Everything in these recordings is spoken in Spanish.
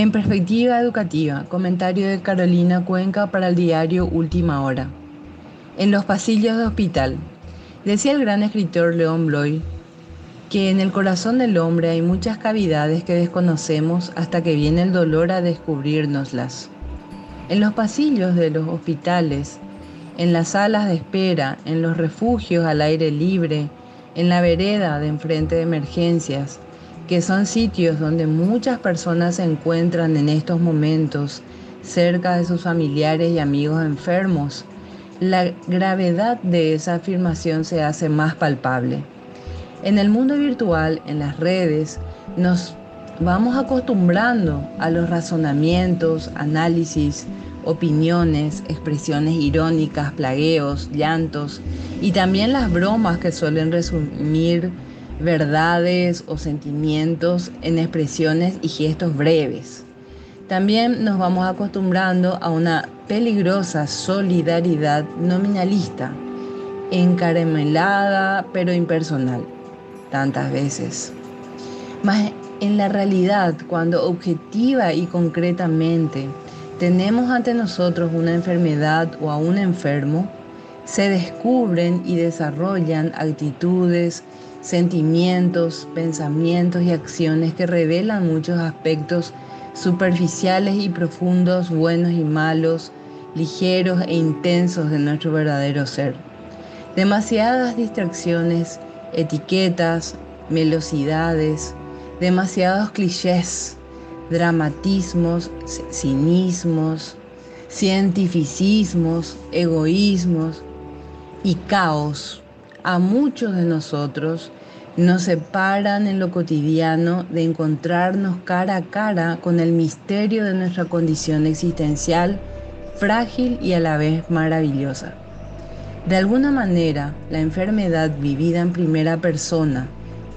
En perspectiva educativa, comentario de Carolina Cuenca para el diario Última Hora. En los pasillos de hospital, decía el gran escritor León Bloy que en el corazón del hombre hay muchas cavidades que desconocemos hasta que viene el dolor a descubrirnoslas. En los pasillos de los hospitales, en las salas de espera, en los refugios al aire libre, en la vereda de enfrente de emergencias, que son sitios donde muchas personas se encuentran en estos momentos cerca de sus familiares y amigos enfermos, la gravedad de esa afirmación se hace más palpable. En el mundo virtual, en las redes, nos vamos acostumbrando a los razonamientos, análisis, opiniones, expresiones irónicas, plagueos, llantos y también las bromas que suelen resumir verdades o sentimientos en expresiones y gestos breves. También nos vamos acostumbrando a una peligrosa solidaridad nominalista, encaramelada pero impersonal, tantas veces. Mas en la realidad, cuando objetiva y concretamente tenemos ante nosotros una enfermedad o a un enfermo, se descubren y desarrollan actitudes, sentimientos, pensamientos y acciones que revelan muchos aspectos superficiales y profundos, buenos y malos, ligeros e intensos de nuestro verdadero ser. Demasiadas distracciones, etiquetas, melosidades, demasiados clichés, dramatismos, cinismos, cientificismos, egoísmos y caos a muchos de nosotros nos separan en lo cotidiano de encontrarnos cara a cara con el misterio de nuestra condición existencial frágil y a la vez maravillosa. De alguna manera, la enfermedad vivida en primera persona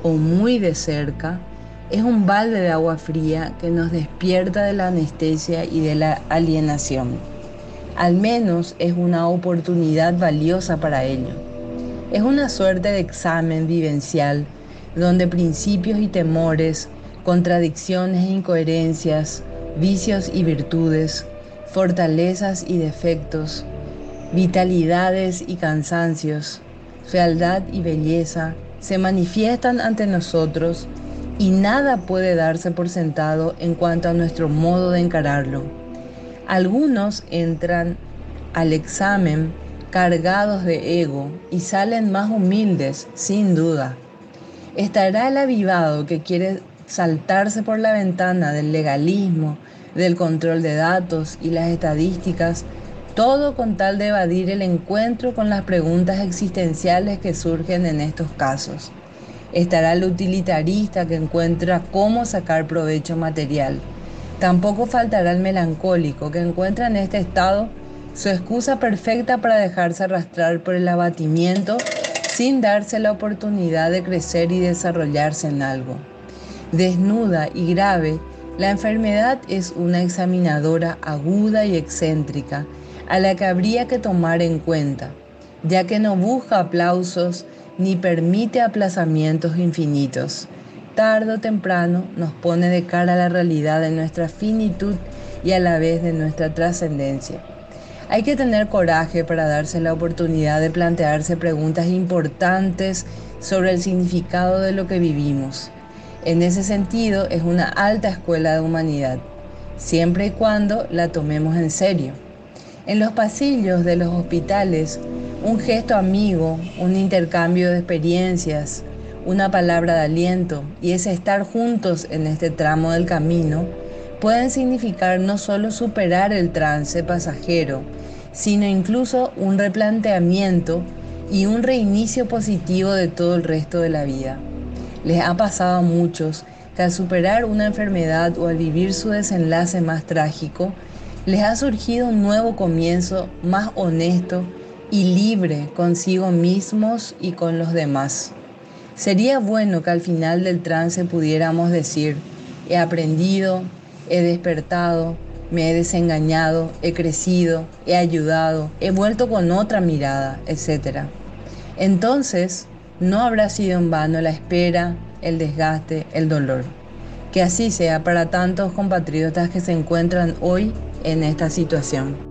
o muy de cerca es un balde de agua fría que nos despierta de la anestesia y de la alienación. Al menos es una oportunidad valiosa para ello es una suerte de examen vivencial donde principios y temores, contradicciones e incoherencias, vicios y virtudes, fortalezas y defectos, vitalidades y cansancios, fealdad y belleza se manifiestan ante nosotros y nada puede darse por sentado en cuanto a nuestro modo de encararlo. Algunos entran al examen cargados de ego y salen más humildes, sin duda. Estará el avivado que quiere saltarse por la ventana del legalismo, del control de datos y las estadísticas, todo con tal de evadir el encuentro con las preguntas existenciales que surgen en estos casos. Estará el utilitarista que encuentra cómo sacar provecho material. Tampoco faltará el melancólico que encuentra en este estado su excusa perfecta para dejarse arrastrar por el abatimiento sin darse la oportunidad de crecer y desarrollarse en algo. Desnuda y grave, la enfermedad es una examinadora aguda y excéntrica a la que habría que tomar en cuenta, ya que no busca aplausos ni permite aplazamientos infinitos. Tardo o temprano nos pone de cara a la realidad de nuestra finitud y a la vez de nuestra trascendencia. Hay que tener coraje para darse la oportunidad de plantearse preguntas importantes sobre el significado de lo que vivimos. En ese sentido, es una alta escuela de humanidad, siempre y cuando la tomemos en serio. En los pasillos de los hospitales, un gesto amigo, un intercambio de experiencias, una palabra de aliento y ese estar juntos en este tramo del camino pueden significar no solo superar el trance pasajero, sino incluso un replanteamiento y un reinicio positivo de todo el resto de la vida. Les ha pasado a muchos que al superar una enfermedad o al vivir su desenlace más trágico, les ha surgido un nuevo comienzo más honesto y libre consigo mismos y con los demás. Sería bueno que al final del trance pudiéramos decir, he aprendido, he despertado, me he desengañado, he crecido, he ayudado, he vuelto con otra mirada, etc. Entonces, no habrá sido en vano la espera, el desgaste, el dolor. Que así sea para tantos compatriotas que se encuentran hoy en esta situación.